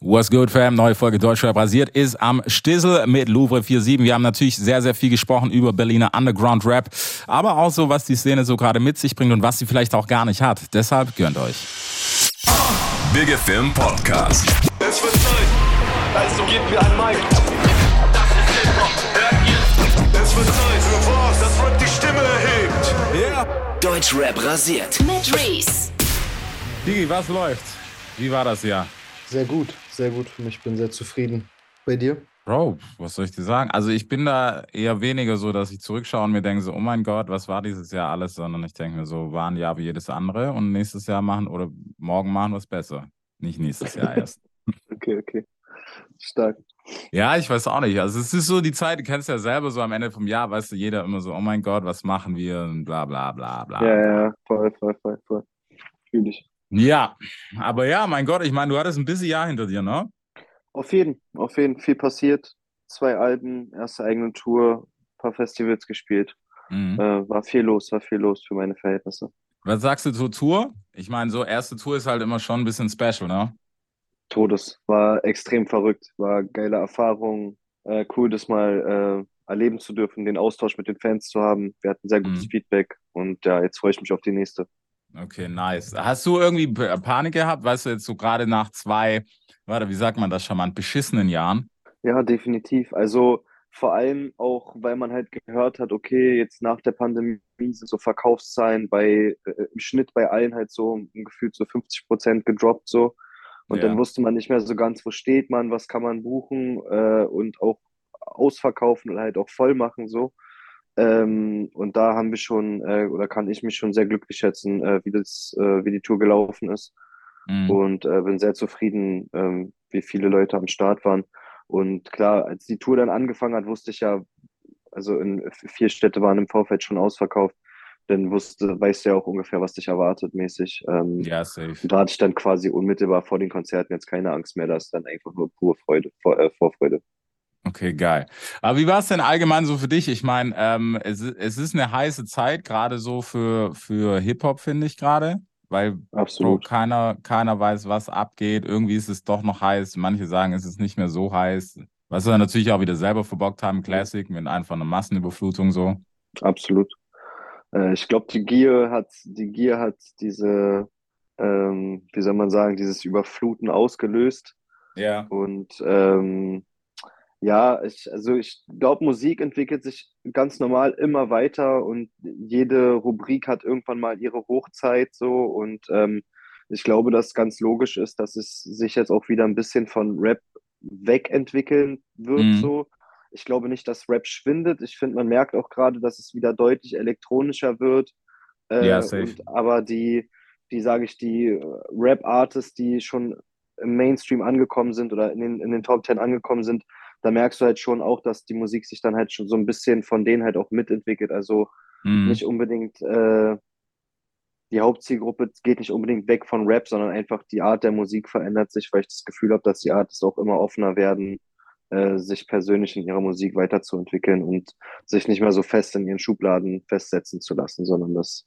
What's good, fam? Neue Folge Deutschrap rasiert ist am Stissel mit Louvre 47. Wir haben natürlich sehr, sehr viel gesprochen über Berliner Underground Rap, aber auch so, was die Szene so gerade mit sich bringt und was sie vielleicht auch gar nicht hat. Deshalb gönnt euch. Big Film Podcast. Es wird Zeit, also gebt mir ein Mic. Das ist Hip-Hop, hört ihr? Es wird Zeit für was, das Rap die Stimme erhebt. Ja. Deutschrap rasiert. Mit Reese. Digi, was läuft? Wie war das Jahr? Sehr gut, sehr gut für mich. Ich bin sehr zufrieden. Bei dir? Bro, was soll ich dir sagen? Also ich bin da eher weniger so, dass ich zurückschaue und mir denke so, oh mein Gott, was war dieses Jahr alles, sondern ich denke mir so, war ein Jahr wie jedes andere und nächstes Jahr machen oder morgen machen wir es besser. Nicht nächstes Jahr erst. Okay, okay. Stark. Ja, ich weiß auch nicht. Also es ist so die Zeit, du kennst ja selber so am Ende vom Jahr, weißt du, jeder immer so, oh mein Gott, was machen wir und bla bla bla bla. Ja, ja, voll, voll, voll, voll. Fühl ich. Ja, aber ja, mein Gott, ich meine, du hattest ein busy Jahr hinter dir, ne? Auf jeden, auf jeden viel passiert. Zwei Alben, erste eigene Tour, paar Festivals gespielt. Mhm. Äh, war viel los, war viel los für meine Verhältnisse. Was sagst du zur Tour? Ich meine, so erste Tour ist halt immer schon ein bisschen special, ne? Todes, war extrem verrückt, war geile Erfahrung, äh, cool, das mal äh, erleben zu dürfen, den Austausch mit den Fans zu haben. Wir hatten sehr gutes Mhm. Feedback und ja, jetzt freue ich mich auf die nächste. Okay, nice. Hast du irgendwie Panik gehabt, weißt du, jetzt so gerade nach zwei, warte, wie sagt man das charmant, beschissenen Jahren? Ja, definitiv. Also vor allem auch, weil man halt gehört hat, okay, jetzt nach der Pandemie sind so Verkaufszahlen bei äh, im Schnitt bei allen halt so gefühlt so 50 Prozent gedroppt so. Und Ja. dann wusste man nicht mehr so ganz, wo steht man, was kann man buchen äh, und auch ausverkaufen oder halt auch voll machen so. Ähm, und da haben wir schon, äh, oder kann ich mich schon sehr glücklich schätzen, äh, wie das, äh, wie die Tour gelaufen ist Mhm. und äh, bin sehr zufrieden, ähm, wie viele Leute am Start waren. Und klar, als die Tour dann angefangen hat, wusste ich ja, also in vier Städte waren im Vorfeld schon ausverkauft, dann wusste, weißt du ja auch ungefähr, was dich erwartet mäßig. Ähm, Ja, safe. und da hatte ich dann quasi unmittelbar vor den Konzerten jetzt keine Angst mehr, das ist dann einfach nur pure Freude, vor, äh, Vorfreude. Okay, geil. Aber wie war es denn allgemein so für dich? Ich meine, ähm, es, es ist eine heiße Zeit, gerade so für, für Hip-Hop, finde ich gerade. Weil Absolut. keiner, keiner weiß, was abgeht. Irgendwie ist es doch noch heiß. Manche sagen, es ist nicht mehr so heiß. Was wir natürlich auch wieder selber verbockt haben, Classic, mit einfach einer Massenüberflutung so. Absolut. Äh, ich glaube, die Gier hat, die Gier hat diese, ähm, wie soll man sagen, dieses Überfluten ausgelöst. Ja. Und ähm, ja, ich, also ich glaube, Musik entwickelt sich ganz normal immer weiter und jede Rubrik hat irgendwann mal ihre Hochzeit so und ähm, ich glaube, dass ganz logisch ist, dass es sich jetzt auch wieder ein bisschen von Rap wegentwickeln wird Mhm. so. Ich glaube nicht, dass Rap schwindet. Ich finde, man merkt auch gerade, dass es wieder deutlich elektronischer wird. Äh, Ja, safe. und, aber die, die sage ich, die Rap-Artists, die schon im Mainstream angekommen sind oder in den, in den Top Ten angekommen sind, da merkst du halt schon auch, dass die Musik sich dann halt schon so ein bisschen von denen halt auch mitentwickelt. Also Mhm. nicht unbedingt äh, die Hauptzielgruppe geht nicht unbedingt weg von Rap, sondern einfach die Art der Musik verändert sich, weil ich das Gefühl habe, dass die Artists auch immer offener werden, äh, sich persönlich in ihrer Musik weiterzuentwickeln und sich nicht mehr so fest in ihren Schubladen festsetzen zu lassen, sondern dass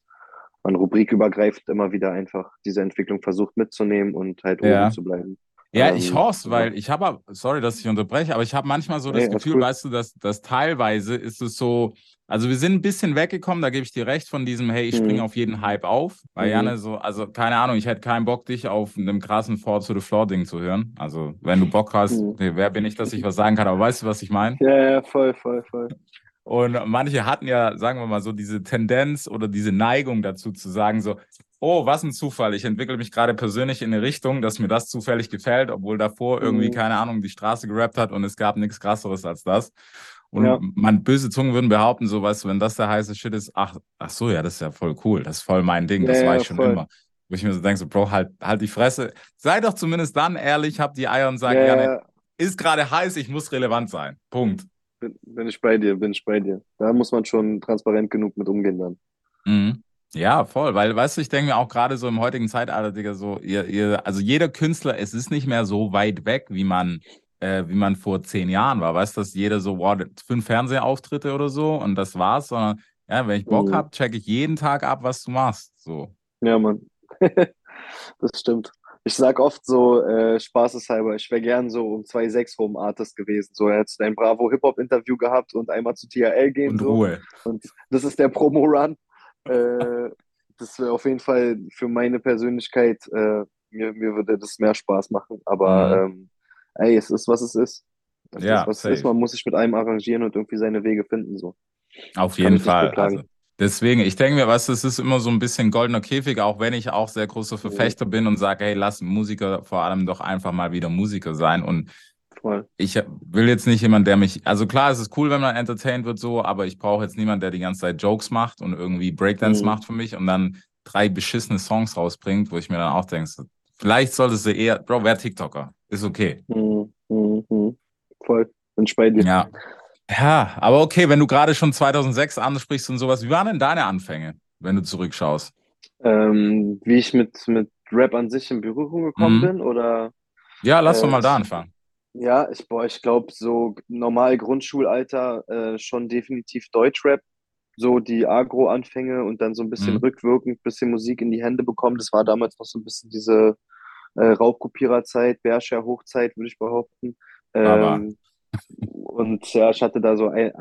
man rubrikübergreifend immer wieder einfach diese Entwicklung versucht mitzunehmen und halt Ja. oben zu bleiben. Ja, ich Ähm, hoffe, ja. weil ich habe, sorry, dass ich unterbreche, aber ich habe manchmal so das Nee, Gefühl, weißt du, dass, dass teilweise ist es so, also wir sind ein bisschen weggekommen, da gebe ich dir recht, von diesem, hey, ich springe Mhm. auf jeden Hype auf, weil Mhm. Janne so, also keine Ahnung, ich hätte keinen Bock, dich auf einem krassen Four to the Floor Ding zu hören. Also, wenn du Bock hast, Mhm. wer bin ich, dass ich was sagen kann, aber weißt du, was ich meine? Ja, ja, voll, voll, voll. Und manche hatten ja, sagen wir mal so, diese Tendenz oder diese Neigung dazu zu sagen, so, oh, was ein Zufall, ich entwickle mich gerade persönlich in eine Richtung, dass mir das zufällig gefällt, obwohl davor irgendwie, Mhm. keine Ahnung, die Straße gerappt hat und es gab nichts krasseres als das. Und Ja. man, böse Zungen würden behaupten, so, weißt du, wenn das der heiße Shit ist, ach, ach so, ja, das ist ja voll cool, das ist voll mein Ding, das Ja, war ja, ich schon voll. immer. Wo ich mir so denke, so, Bro, halt, halt die Fresse. Sei doch zumindest dann ehrlich, hab die Eier und sag, Ja, ja, ja, ne, ist gerade heiß, ich muss relevant sein. Punkt. bin, bin ich bei dir, bin ich bei dir. Da muss man schon transparent genug mit umgehen dann. Mhm. Ja, voll, weil, weißt du, ich denke mir auch gerade so im heutigen Zeitalter, Digga, so, ihr, ihr, also jeder Künstler, es ist nicht mehr so weit weg, wie man, äh, wie man vor zehn Jahren war. Weißt du, dass jeder so, wow, fünf Fernsehauftritte oder so und das war's, sondern ja, wenn ich Bock Mhm. hab, check ich jeden Tag ab, was du machst. So. Ja, Mann. Das stimmt. Ich sag oft so, äh, spaßeshalber, ich wäre gern so um 2,6 rum Artist gewesen. So, er hätte ein Bravo Hip-Hop-Interview gehabt und einmal zu THL gehen. Und so. Ruhe. Und das ist der Promo-Run. Äh, das wäre auf jeden Fall für meine Persönlichkeit, äh, mir, mir würde das mehr Spaß machen. Aber ähm, ey, es ist, was es ist. Es Ja, ist, was es safe. ist. Man muss sich mit einem arrangieren und irgendwie seine Wege finden. So. Auf jeden Fall. Also, deswegen, ich denke mir, du, es ist immer so ein bisschen goldener Käfig, auch wenn ich auch sehr großer Verfechter bin und sage, hey, lass Musiker vor allem doch einfach mal wieder Musiker sein. Und Voll. ich will jetzt nicht jemand, der mich, also klar, es ist cool, wenn man entertained wird so, aber ich brauche jetzt niemanden, der die ganze Zeit Jokes macht und irgendwie Breakdance Mhm. macht für mich und dann drei beschissene Songs rausbringt, wo ich mir dann auch denke, vielleicht solltest du eher, Bro, wer TikToker? Ist okay. Mhm, mhm, mhm. Voll. Ich bei dir. Ja. Ja, aber okay, wenn du gerade schon 2006 ansprichst und sowas, wie waren denn deine Anfänge, wenn du zurückschaust? Ähm, wie ich mit, mit Rap an sich in Berührung gekommen Mhm. bin oder Ja, lass Äh, doch mal da anfangen. Ja, ich, boah, ich glaube, so normal Grundschulalter äh, schon definitiv Deutschrap. So die Agro-Anfänge und dann so ein bisschen Mhm. rückwirkend, bisschen Musik in die Hände bekommen. Das war damals noch so ein bisschen diese äh, Raubkopiererzeit, Berscher Hochzeit, würde ich behaupten. Aber- Ähm, und ja, ich hatte da so ein,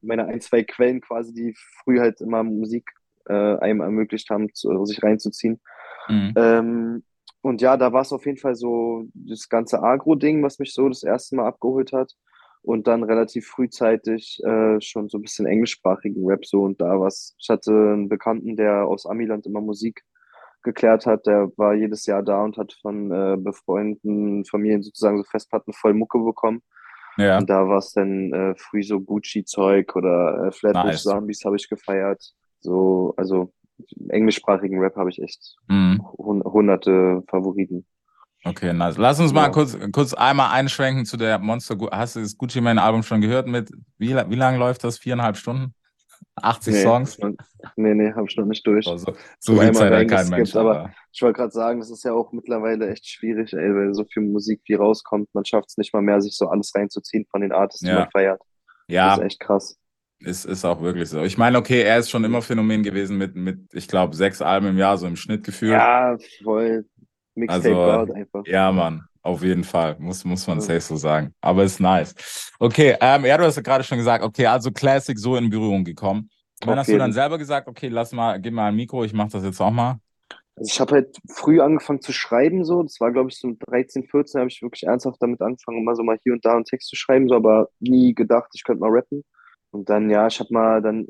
meine ein, zwei Quellen quasi, die früh halt immer Musik äh, einem ermöglicht haben, zu, sich reinzuziehen. Mhm. Ähm, und ja, da war es auf jeden Fall so das ganze Agro-Ding, was mich so das erste Mal abgeholt hat. Und dann relativ frühzeitig äh, schon so ein bisschen englischsprachigen Rap so und da was. Ich hatte einen Bekannten, der aus Amiland immer Musik geklärt hat. Der war jedes Jahr da und hat von äh, befreundeten Familien sozusagen so Festplatten voll Mucke bekommen. Ja, Und da war es dann äh, früh so Gucci-Zeug oder äh, Flatbush Nice. Zombies habe ich gefeiert. So, also englischsprachigen Rap habe ich echt mhm. hun- hunderte Favoriten. okay, nice. Lass uns mal Ja. kurz, kurz einmal einschwenken zu der Monster. Hast du das Gucci Mane Album schon gehört mit, wie, wie lange läuft das? Viereinhalb Stunden? 80 Nee, Songs? noch- Nee, nee, habe ich noch nicht durch. Oh, so, viel Zeit hat kein Mensch. aber- Aber, Ich wollte gerade sagen, das ist ja auch mittlerweile echt schwierig, ey, weil so viel Musik wie rauskommt, man schafft es nicht mal mehr, sich so alles reinzuziehen von den Artists, die Ja. man feiert. Das ja, ist echt krass. Ist, ist auch wirklich so. Ich meine, okay, er ist schon immer Phänomen gewesen mit, mit ich glaube, sechs Alben im Jahr, so im Schnitt gefühlt. Ja, voll. Mixtape Also, einfach. Ja, Mann, auf jeden Fall. Muss, muss man Ja. safe so sagen. Aber ist nice. Okay, ähm, ja, du hast ja gerade schon gesagt, okay, also Classic so in Berührung gekommen. Wann hast du dann selber gesagt, okay, lass mal, gib mal ein Mikro, ich mach das jetzt auch mal? Also ich habe halt früh angefangen zu schreiben, so. Das war, glaube ich, so mit 13, 14 habe ich wirklich ernsthaft damit angefangen, immer so mal hier und da einen Text zu schreiben, so, aber nie gedacht, ich könnte mal rappen. Und dann, ja, ich habe mal dann äh,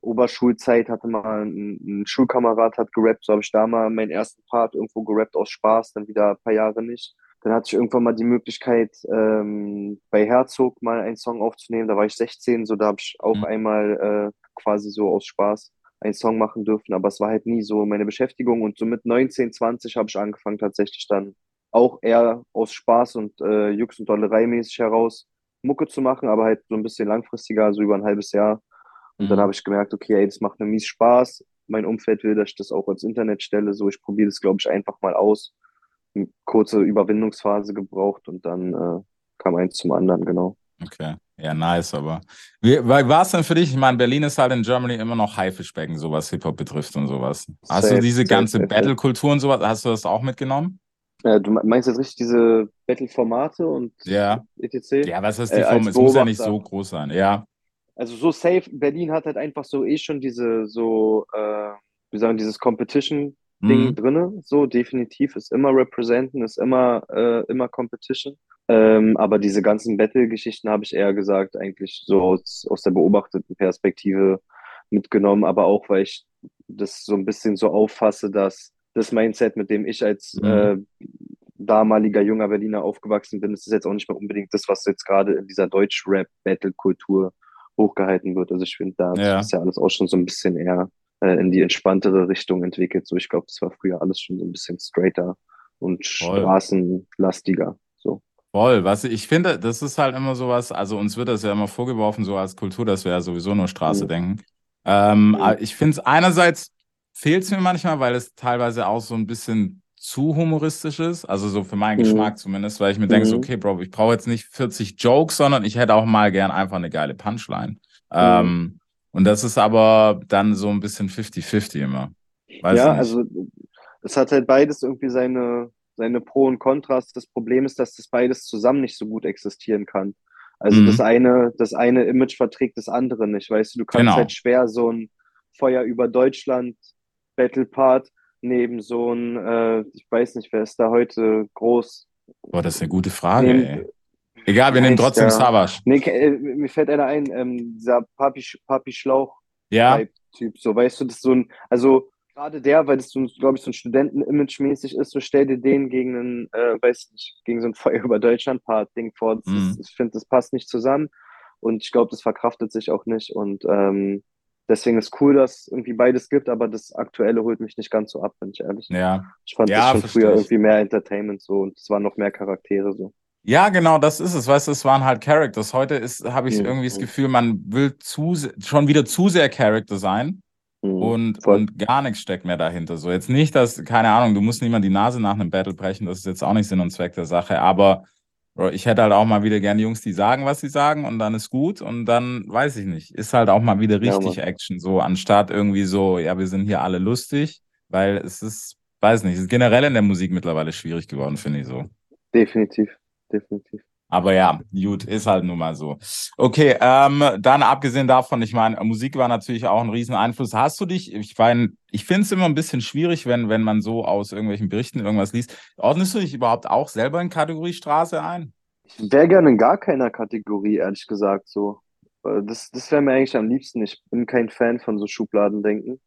Oberschulzeit, hatte mal ein, ein Schulkamerad hat gerappt, so habe ich da mal meinen ersten Part irgendwo gerappt aus Spaß, dann wieder ein paar Jahre nicht. Dann hatte ich irgendwann mal die Möglichkeit, ähm, bei Herzog mal einen Song aufzunehmen. Da war ich 16, so da habe ich auch Mhm. einmal äh, quasi so aus Spaß einen Song machen dürfen, aber es war halt nie so meine Beschäftigung und so mit 19, 20 habe ich angefangen tatsächlich dann auch eher aus Spaß und äh, Jux und Dollerei mäßig heraus Mucke zu machen, aber halt so ein bisschen langfristiger, so über ein halbes Jahr. Und dann Mhm. habe ich gemerkt, okay, ey, das macht mir mies Spaß. Mein Umfeld will, dass ich das auch als Internet stelle, so ich probiere das, glaube ich, einfach mal aus. Eine kurze Überwindungsphase gebraucht und dann äh, kam eins zum anderen, genau. Okay, ja, nice, aber wie war es denn für dich? Ich meine, Berlin ist halt in Germany immer noch Haifischbecken, so was Hip-Hop betrifft und sowas. Hast du Safe, diese safe, ganze. Battle-Kultur und sowas, hast du das auch mitgenommen? Äh, du meinst jetzt richtig diese Battle-Formate und Ja. etc.? Ja, was ist die Äh, Form? als Es muss ja nicht so groß sein. Ja. Also so safe, Berlin hat halt einfach so eh schon diese, so, äh, wie sagen, dieses Competition-Ding Mhm. drinne. So, definitiv, ist immer representen, ist immer, äh, immer Competition. Ähm, aber diese ganzen Battle-Geschichten habe ich eher gesagt, eigentlich so aus, aus der beobachteten Perspektive mitgenommen, aber auch, weil ich das so ein bisschen so auffasse, dass das Mindset, mit dem ich als Mhm. äh, damaliger junger Berliner aufgewachsen bin, das ist jetzt auch nicht mehr unbedingt das, was jetzt gerade in dieser Deutsch-Rap-Battle-Kultur hochgehalten wird. Also ich finde, da Ja. das ja alles auch schon so ein bisschen eher äh, in die entspanntere Richtung entwickelt. So, ich glaube, das war früher alles schon so ein bisschen straighter und Voll. straßenlastiger. So. Voll, was ich finde, das ist halt immer sowas, also uns wird das ja immer vorgeworfen, so als Kultur, dass wir ja sowieso nur Straße Mhm. denken. Ähm, Mhm. ich finde es einerseits fehlt es mir manchmal, weil es teilweise auch so ein bisschen zu humoristisch ist, also so für meinen Mhm. Geschmack zumindest, weil ich mir denke, so, Mhm. okay, Bro, ich brauche jetzt nicht 40 Jokes, sondern ich hätte auch mal gern einfach eine geile Punchline. Mhm. Ähm, und das ist aber dann so ein bisschen 50-50 immer. Weiß ja, also es hat halt beides irgendwie seine, seine Pro und Kontras. Das Problem ist, dass das beides zusammen nicht so gut existieren kann. Also Mhm. das eine, das eine Image verträgt das andere nicht. Weißt du, du kannst Genau. halt schwer so ein Feuer über Deutschland Battle Part neben so ein, äh, ich weiß nicht, wer ist da heute groß? Boah, das ist eine gute Frage, Neben- ey. Egal, wir nehmen trotzdem der? Savage. Nee, äh, mir fällt einer ein, ähm, dieser Papi, Papi Schlauch Ja, Typ, so weißt du, das ist so ein, also gerade der, weil das so, glaube ich, so ein Studenten-Image mäßig ist, so stell dir den gegen einen, äh, weiß nicht, gegen so ein Feuer über Deutschland-Part-Ding vor. Das Mhm. ist, ich finde, das passt nicht zusammen und ich glaube, das verkraftet sich auch nicht und ähm, deswegen ist cool, dass es irgendwie beides gibt, aber das Aktuelle holt mich nicht ganz so ab, bin ich ehrlich. ja. Ich fand Ja, das schon früher ich. irgendwie mehr Entertainment so und es waren noch mehr Charaktere so. Ja, genau, das ist es. Weißt du, es waren halt Characters. Heute ist, habe ich Mhm. irgendwie das Gefühl, man will zu, schon wieder zu sehr Character sein Mhm. und, Voll. und gar nichts steckt mehr dahinter. So, jetzt nicht, dass, keine Ahnung, du musst niemand die Nase nach einem Battle brechen, das ist jetzt auch nicht Sinn und Zweck der Sache, aber ich hätte halt auch mal wieder gern Jungs, die sagen, was sie sagen und dann ist gut und dann weiß ich nicht. Ist halt auch mal wieder Ja, richtig Mann. Action, so anstatt irgendwie so, ja, wir sind hier alle lustig, weil es ist, weiß nicht, es ist generell in der Musik mittlerweile schwierig geworden, finde ich so. Definitiv, definitiv. Aber ja, gut, ist halt nun mal so. Okay, ähm, dann abgesehen davon, ich meine, Musik war natürlich auch ein Rieseneinfluss. Hast du dich, ich meine, ich finde es immer ein bisschen schwierig, wenn, wenn man so aus irgendwelchen Berichten irgendwas liest. Ordnest du dich überhaupt auch selber in Kategorie Straße ein? Ich wäre gerne in gar keiner Kategorie, ehrlich gesagt, so. Äh, Das, das wäre mir eigentlich am liebsten. Ich bin kein Fan von so Schubladendenken.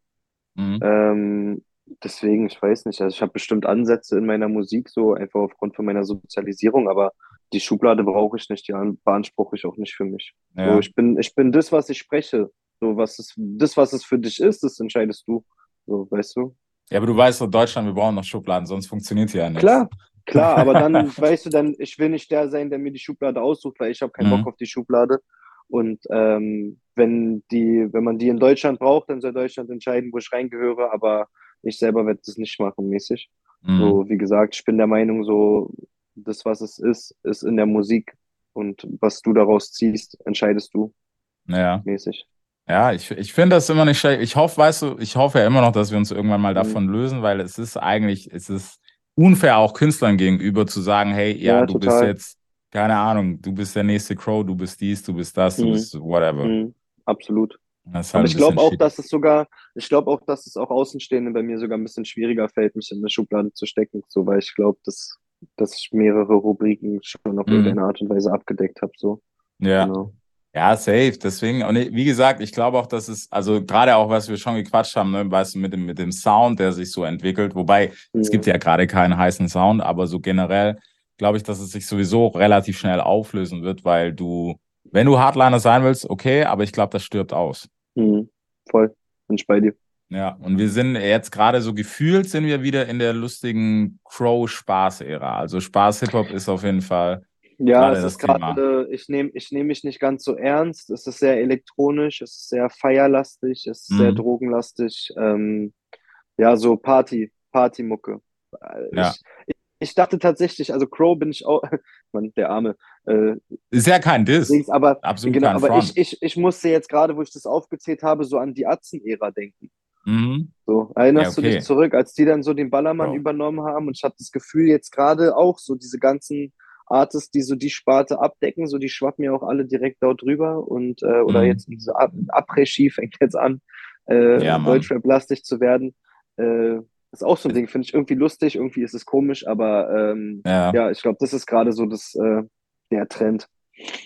Mhm. Ähm, deswegen, ich weiß nicht. Also ich habe bestimmt Ansätze in meiner Musik, so einfach aufgrund von meiner Sozialisierung, aber die Schublade brauche ich nicht, die an- beanspruche ich auch nicht für mich. Ja. So, ich bin, ich bin das, was ich spreche. So, was es, das, was es für dich ist, das entscheidest du. So, weißt du? ja, aber du weißt doch, Deutschland, wir brauchen noch Schubladen, sonst funktioniert hier ja nichts. Klar, klar, aber dann, weißt du, dann, ich will nicht der sein, der mir die Schublade aussucht, weil ich habe keinen Mhm. Bock auf die Schublade. Und ähm, wenn die, wenn man die in Deutschland braucht, dann soll Deutschland entscheiden, wo ich reingehöre, aber ich selber werde das nicht machen, mäßig. Mhm. So, wie gesagt, ich bin der Meinung, so, das, was es ist, ist in der Musik. Und was du daraus ziehst, entscheidest du, Ja. mäßig. Ja, ich, ich finde das immer nicht schlecht. Ich hoffe, weißt du, ich hoffe ja immer noch, dass wir uns irgendwann mal Mhm. davon lösen, weil es ist eigentlich, es ist unfair auch Künstlern gegenüber zu sagen, hey, ja, Ja, du bist total. jetzt, keine Ahnung, du bist der nächste Crow, du bist dies, du bist das, du Mhm. bist whatever. Mhm, absolut. Das halt Aber ich glaube auch, dass es sogar, ich glaube auch, dass es auch Außenstehenden bei mir sogar ein bisschen schwieriger fällt, mich in eine Schublade zu stecken, so, weil ich glaube, dass, dass ich mehrere Rubriken schon auf Mhm. irgendeine Art und Weise abgedeckt habe, so. Ja. Genau. Ja, safe. Deswegen, und wie gesagt, ich glaube auch, dass es, also gerade auch, was wir schon gequatscht haben, ne, weißt du, mit dem, mit dem Sound, der sich so entwickelt, wobei es Mhm. gibt ja gerade keinen heißen Sound, aber so generell glaube ich, dass es sich sowieso relativ schnell auflösen wird, weil du, wenn du Hardliner sein willst, okay, aber ich glaube, das stirbt aus. Mhm. Voll. Bin ich bei dir. Ja, und wir sind jetzt gerade so gefühlt, sind wir wieder in der lustigen Crow-Spaß-Ära. Also Spaß-Hip-Hop ist auf jeden Fall, Ja, es das ist gerade, ich nehme ich nehm mich nicht ganz so ernst. Es ist sehr elektronisch, es ist sehr feierlastig, es ist sehr Mhm. drogenlastig. Ähm, ja, so Party, Partymucke. Äh, Ja. Ich, ich dachte tatsächlich, also Crow bin ich auch, Mann, der Arme. Äh, ist ja kein Diss. Aber Absolut genau, kein aber Front. ich, ich, ich musste jetzt gerade, wo ich das aufgezählt habe, so an die Atzen-Ära denken. Mhm. So, erinnerst Ja, du okay. dich zurück, als die dann so den Ballermann Bro. übernommen haben? Und ich habe das Gefühl, jetzt gerade auch so diese ganzen Artists, die so die Sparte abdecken, so die schwappen ja auch alle direkt dort drüber und äh, oder Mhm. jetzt diese Après-Ski fängt jetzt an, äh, Ja. Deutschrap-lastig zu werden. Äh, ist auch so ein Ding, finde ich irgendwie lustig, irgendwie ist es komisch, aber ähm, Ja. ja, ich glaube, das ist gerade so das, äh, der Trend.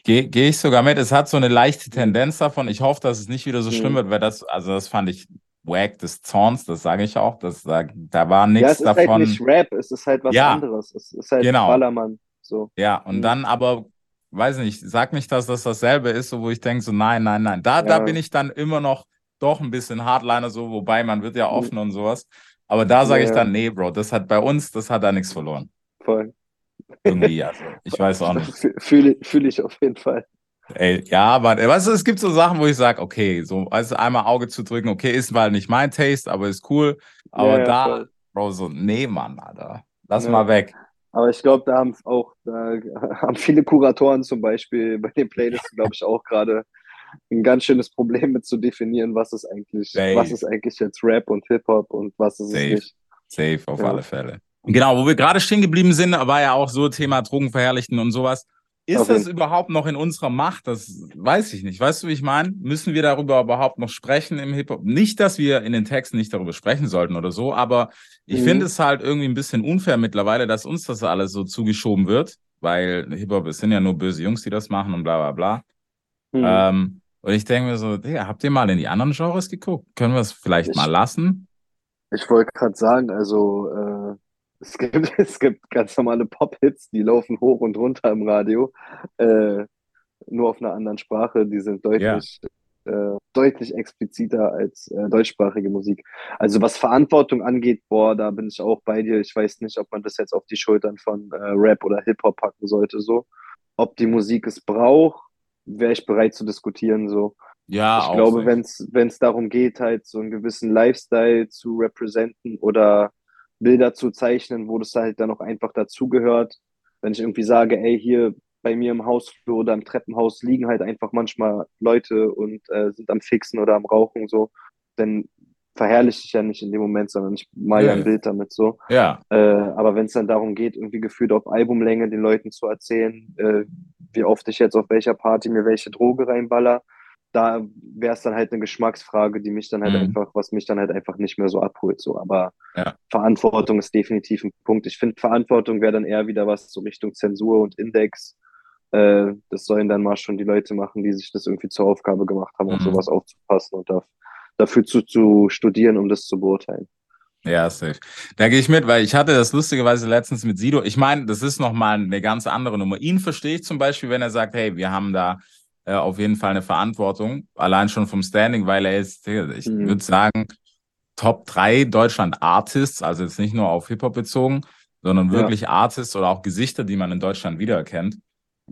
Gehe geh ich sogar mit. Es hat so eine leichte Tendenz davon. Ich hoffe, dass es nicht wieder so Mhm. schlimm wird, weil das, also das fand ich wack des Zorns, das sage ich auch. Das, da, da war Ja, nichts es ist davon. halt nicht Rap, es ist halt was Ja. anderes. Es ist halt Genau. Ballermann. So. Ja, und Mhm. dann aber, weiß nicht, sag nicht, dass das dasselbe ist, so wo ich denke, so nein, nein, nein. Da, da Ja. bin ich dann immer noch doch ein bisschen Hardliner, so, wobei man wird ja Mhm. offen und sowas. Aber da sage ich Ja. dann, nee, Bro, das hat bei uns, das hat da nichts verloren. Voll. Irgendwie, also, ich weiß auch nicht. Fü- Fühle fühl ich auf jeden Fall. Ey, ja, aber weißt du, es gibt so Sachen, wo ich sage, okay, so, also einmal Auge zu drücken, okay, ist mal nicht mein Taste, aber ist cool. Aber Ja, da, voll. Bro, so, nee, Mann, Alter. Lass Ja. mal weg. Aber ich glaube, da haben auch da haben viele Kuratoren zum Beispiel bei den Playlists, glaube ich, auch gerade ein ganz schönes Problem mit zu definieren, was ist eigentlich, Safe. was ist eigentlich jetzt Rap und Hip-Hop und was ist Safe. es nicht. Safe, auf Ja. alle Fälle. Genau, wo wir gerade stehen geblieben sind, war ja auch so Thema Drogenverherrlichten und sowas. Ist das überhaupt noch in unserer Macht? Das weiß ich nicht. Weißt du, wie ich meine? Müssen wir darüber überhaupt noch sprechen im Hip-Hop? Nicht, dass wir in den Texten nicht darüber sprechen sollten oder so, aber ich Mhm. finde es halt irgendwie ein bisschen unfair mittlerweile, dass uns das alles so zugeschoben wird, weil Hip-Hop, es sind ja nur böse Jungs, die das machen und bla bla bla. Mhm. Ähm, und ich denke mir so, Digga, habt ihr mal in die anderen Genres geguckt? Können wir es vielleicht Ich- mal lassen? Ich wollte gerade sagen, also äh, es gibt, es gibt ganz normale Pop-Hits, die laufen hoch und runter im Radio, äh, nur auf einer anderen Sprache. Die sind deutlich, äh, deutlich expliziter als äh, deutschsprachige Musik. Also was Verantwortung angeht, boah, da bin ich auch bei dir. Ich weiß nicht, ob man das jetzt auf die Schultern von äh, Rap oder Hip-Hop packen sollte, so. Ob die Musik es braucht, wäre ich bereit zu diskutieren, so. Ja, Ich glaube, so. wenn es wenn es darum geht, halt so einen gewissen Lifestyle zu representen oder Bilder zu zeichnen, wo das halt dann auch einfach dazugehört. Wenn ich irgendwie sage, ey, hier bei mir im Hausflur oder im Treppenhaus liegen halt einfach manchmal Leute und äh, sind am Fixen oder am Rauchen so, dann verherrliche ich ja nicht in dem Moment, sondern ich mal ja ein. Bild damit so. Ja, Äh, aber wenn es dann darum geht, irgendwie gefühlt auf Albumlänge den Leuten zu erzählen, äh, wie oft ich jetzt auf welcher Party mir welche Droge reinballer, da wäre es dann halt eine Geschmacksfrage, die mich dann halt Mhm. einfach, was mich dann halt einfach nicht mehr so abholt. So. Aber Ja. Verantwortung ist definitiv ein Punkt. Ich finde, Verantwortung wäre dann eher wieder was so Richtung Zensur und Index. Äh, das sollen dann mal schon die Leute machen, die sich das irgendwie zur Aufgabe gemacht haben, auf Mhm. sowas aufzupassen und da, dafür zu, zu studieren, um das zu beurteilen. Ja, safe. Da gehe ich mit, weil ich hatte das lustigerweise letztens mit Sido. Ich meine, das ist nochmal eine ganz andere Nummer. Ihn verstehe ich zum Beispiel, wenn er sagt, hey, wir haben da äh, auf jeden Fall eine Verantwortung, allein schon vom Standing, weil er ist, ich Mhm. würde sagen, Top 3 Deutschland-Artists, also jetzt nicht nur auf Hip-Hop bezogen, sondern Ja. wirklich Artists oder auch Gesichter, die man in Deutschland wiedererkennt,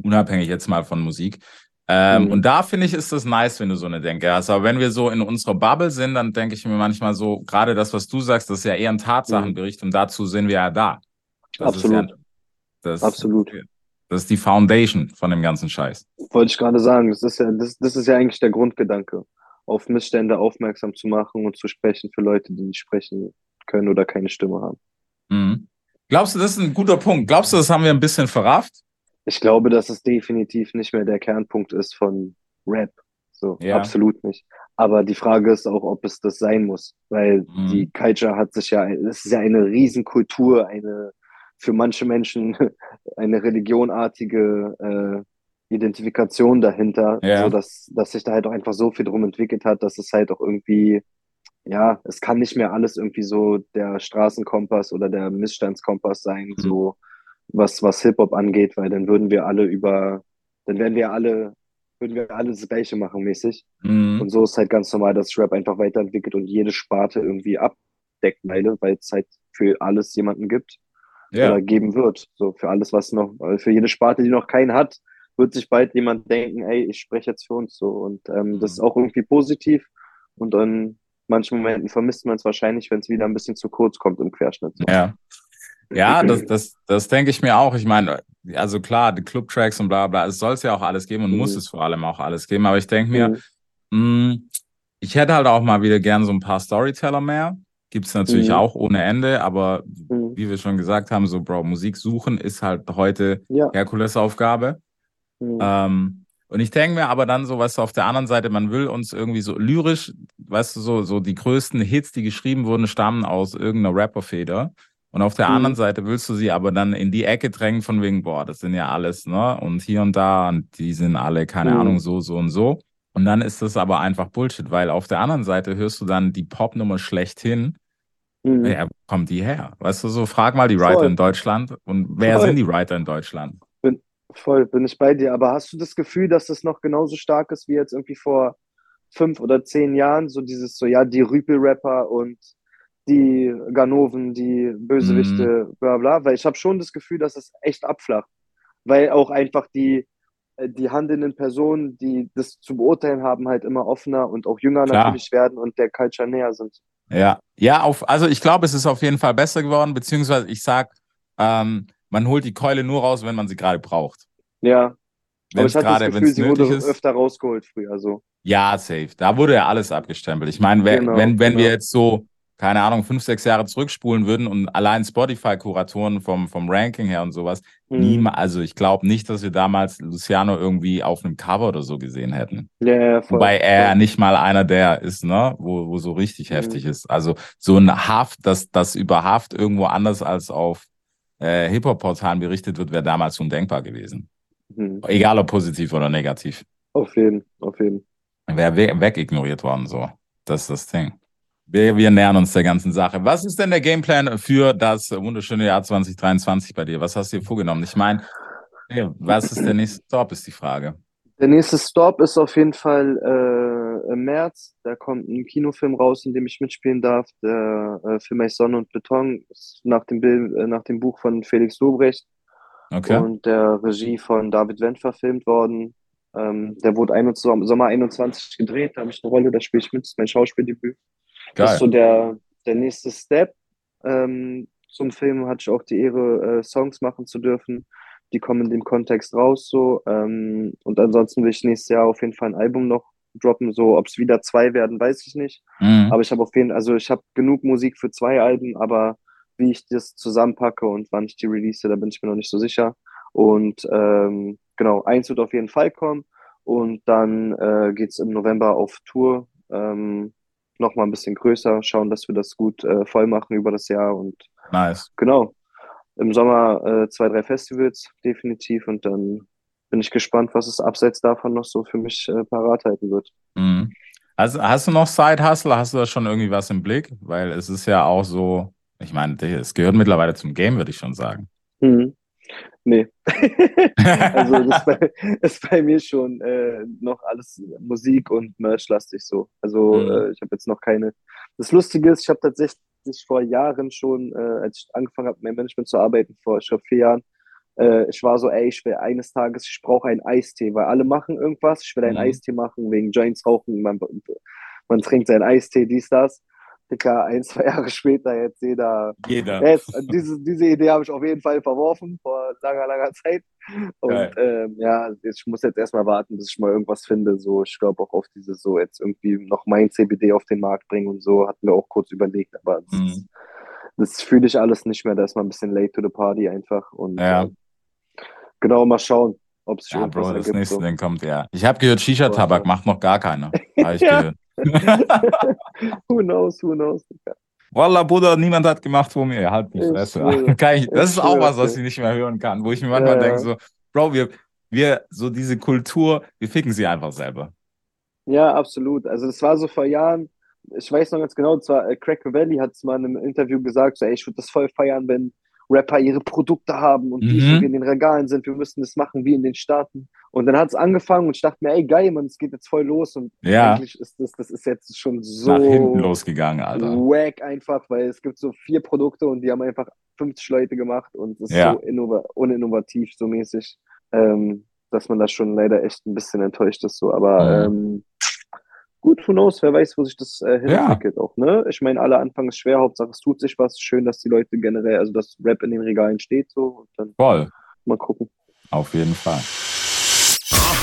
unabhängig jetzt mal von Musik. Ähm, Mhm. Und da finde ich, ist das nice, wenn du so eine Denke hast. Aber wenn wir so in unserer Bubble sind, dann denke ich mir manchmal so, gerade das, was du sagst, das ist ja eher ein Tatsachenbericht und dazu sind wir ja da. Das Absolut. Ist ja, das, Absolut. Das ist die Foundation von dem ganzen Scheiß. Wollte ich gerade sagen, das ist ja, das, das ist ja eigentlich der Grundgedanke, auf Missstände aufmerksam zu machen und zu sprechen für Leute, die nicht sprechen können oder keine Stimme haben. Mhm. Glaubst du, das ist ein guter Punkt? Glaubst du, das haben wir ein bisschen verrafft? Ich glaube, dass es definitiv nicht mehr der Kernpunkt ist von Rap. So, Ja. absolut nicht. Aber die Frage ist auch, ob es das sein muss, weil Mhm. die Culture hat sich ja, es ist ja eine Riesenkultur, eine für manche Menschen eine religionartige äh, Identifikation dahinter, Ja. so dass, dass sich da halt auch einfach so viel drum entwickelt hat, dass es halt auch irgendwie, ja, es kann nicht mehr alles irgendwie so der Straßenkompass oder der Missstandskompass sein, Mhm. so was, was Hip-Hop angeht, weil dann würden wir alle über, dann wären wir alle, würden wir alle das Gleiche machen mäßig. Mhm. Und so ist halt ganz normal, dass Rap einfach weiterentwickelt und jede Sparte irgendwie abdeckt, weil weil es halt für alles jemanden gibt Ja. oder geben wird. So für alles, was noch, äh, für jede Sparte, die noch keinen hat, wird sich bald jemand denken, ey, ich spreche jetzt für uns so. Und ähm, das ist Mhm. auch irgendwie positiv. Und in manchen Momenten vermisst man es wahrscheinlich, wenn es wieder ein bisschen zu kurz kommt im Querschnitt. So. Ja. Ja, das, das, das denke ich mir auch. Ich meine, also klar, die Clubtracks und bla bla, es soll es ja auch alles geben und Mhm. muss es vor allem auch alles geben. Aber ich denke mir, Mhm. mh, ich hätte halt auch mal wieder gern so ein paar Storyteller mehr. Gibt es natürlich Mhm. auch ohne Ende, aber Mhm. wie wir schon gesagt haben, so Bro, Musik suchen ist halt heute Ja. Herkulesaufgabe. Mhm. Ähm, und ich denke mir aber dann so, weißt du, auf der anderen Seite, man will uns irgendwie so lyrisch, weißt du, so, so die größten Hits, die geschrieben wurden, stammen aus irgendeiner Rapperfeder. Und auf der Mhm. anderen Seite willst du sie aber dann in die Ecke drängen von wegen, boah, das sind ja alles, ne? Und hier und da, und die sind alle, keine Mhm. Ahnung, so, so und so. Und dann ist das aber einfach Bullshit, weil auf der anderen Seite hörst du dann die Popnummer schlechthin. Mhm. Ja, wo kommt die her? Weißt du, so frag mal die Voll. Writer in Deutschland. Und wer Voll. sind die Writer in Deutschland? Voll, bin ich bei dir. Aber hast du das Gefühl, dass es noch genauso stark ist wie jetzt irgendwie vor fünf oder zehn Jahren? So dieses, so ja, die Rüpel-Rapper und die Ganoven, die Bösewichte, Mhm. bla bla. Weil ich habe schon das Gefühl, dass es echt abflacht. Weil auch einfach die, äh, die handelnden Personen, die das zu beurteilen haben, halt immer offener und auch jünger Klar. natürlich werden und der Culture näher sind. Ja, ja, auf, also ich glaube, es ist auf jeden Fall besser geworden, beziehungsweise ich sag, ähm, man holt die Keule nur raus, wenn man sie gerade braucht. Ja, aber Wenn ich es hatte das gerade, wenn Gefühl, sie wurde ist. öfter rausgeholt früher. So. Ja, safe. Da wurde ja alles abgestempelt. Ich meine, wenn, Genau, wenn, wenn wir genau. jetzt so keine Ahnung, fünf, sechs Jahre zurückspulen würden und allein Spotify-Kuratoren vom, vom Ranking her und sowas, Mhm. niemals, also ich glaube nicht, dass wir damals Luciano irgendwie auf einem Cover oder so gesehen hätten. Ja, ja, voll. Wobei er voll. nicht mal einer der ist, ne, wo, wo so richtig Mhm. heftig ist. Also so ein Haft, dass das über Haft irgendwo anders als auf äh, Hip-Hop-Portalen berichtet wird, wäre damals undenkbar gewesen. Mhm. Egal ob positiv oder negativ. Auf jeden, auf jeden. Wäre we wegignoriert worden, so. Das ist das Ding. Wir, wir nähern uns der ganzen Sache. Was ist denn der Gameplan für das wunderschöne Jahr 2023 bei dir? Was hast du dir vorgenommen? Ich meine, was ist der nächste Stop, ist die Frage. Der nächste Stop ist auf jeden Fall äh, im März. Da kommt ein Kinofilm raus, in dem ich mitspielen darf. Der äh, Film heißt Sonne und Beton. Ist nach dem, Bild, äh, nach dem Buch von Felix Lobrecht Okay. und der Regie von David Wendt verfilmt worden. Ähm, der wurde ein, Sommer 21 gedreht. Da habe ich eine Rolle, da spiele ich mit. Das ist mein Schauspieldebüt. Das Geil. ist so der, der nächste Step. Ähm, zum Film hatte ich auch die Ehre, äh, Songs machen zu dürfen. Die kommen in dem Kontext raus so. Ähm, und ansonsten will ich nächstes Jahr auf jeden Fall ein Album noch droppen. So, ob es wieder zwei werden, weiß ich nicht. Mhm. Aber ich habe auf jeden Fall, also ich habe genug Musik für zwei Alben, aber wie ich das zusammenpacke und wann ich die release, da bin ich mir noch nicht so sicher. Und ähm, genau, eins wird auf jeden Fall kommen. Und dann äh, geht es im November auf Tour. Ähm, Nochmal ein bisschen größer, schauen, dass wir das gut äh, voll machen über das Jahr. Und Nice. genau, im Sommer äh, zwei, drei Festivals definitiv. Und dann bin ich gespannt, was es abseits davon noch so für mich äh, parat halten wird. Mhm. Also, hast du noch Side-Hustle? Hast du da schon irgendwie was im Blick? Weil es ist ja auch so, ich meine, es gehört mittlerweile zum Game, würde ich schon sagen. Mhm. Nee. also das bei, ist bei mir schon äh, noch alles Musik und Merch-lastig so. Also Mhm. äh, ich habe jetzt noch keine. Das Lustige ist, ich habe tatsächlich vor Jahren schon, äh, als ich angefangen habe, mein Management zu arbeiten, vor ich glaube vier Jahren, äh, ich war so, ey, ich will eines Tages, ich brauche einen Eistee, weil alle machen irgendwas. Ich will einen Mhm. Eistee machen wegen Joints rauchen. Man, man trinkt seinen Eistee, dies, das. Dicker, ein, zwei Jahre später jetzt jeder Jeder. Jetzt, diese, diese Idee habe ich auf jeden Fall verworfen vor langer, langer Zeit. Und ähm, ja, ich muss jetzt erstmal warten, bis ich mal irgendwas finde. So, ich glaube auch auf dieses so jetzt irgendwie noch mein CBD auf den Markt bringen und so, hatten wir auch kurz überlegt, aber das, Mhm. das fühle ich alles nicht mehr. Da ist man ein bisschen late to the party einfach. Und Ja. äh, genau, mal schauen, ob es sich Ja, Bro, das ergibt. nächste So. Ding kommt ja. Ich habe gehört, Shisha-Tabak macht noch gar keiner. Habe ich Ja. gehört. who knows, who knows. Wallah, Bruder, niemand hat gemacht vor mir. Halt die Fresse. ich, das ist auch was, was ich nicht mehr hören kann, wo ich mir manchmal Ja, denke, so, Bro, wir, wir, so diese Kultur, wir ficken sie einfach selber. Ja, absolut. Also das war so vor Jahren, ich weiß noch ganz genau, zwar äh, Cracker Valley hat es mal in einem Interview gesagt, so, ey, ich würde das voll feiern, wenn Rapper ihre Produkte haben und Mhm. wir in den Regalen sind, wir müssen das machen wie in den Staaten. Und dann hat es angefangen und ich dachte mir, ey, geil, man, es geht jetzt voll los und Ja. eigentlich ist das, das ist jetzt schon so Nach hinten losgegangen, Alter. wack einfach, weil es gibt so vier Produkte und die haben einfach 50 Leute gemacht und es ist Ja. so innova uninnovativ, so mäßig, ähm, dass man da schon leider echt ein bisschen enttäuscht ist, so. Aber ähm, gut, who knows, wer weiß, wo sich das äh, Ja. hinentwickelt auch, ne? Ich meine, aller Anfang ist schwer, Hauptsache es tut sich was. Schön, dass die Leute generell, also dass Rap in den Regalen steht, so. Und dann Voll. mal gucken. Auf jeden Fall.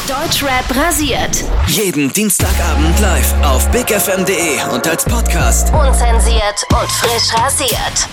Deutschrap rasiert. Jeden Dienstagabend live auf bigfm.de und als Podcast. Unzensiert und frisch rasiert.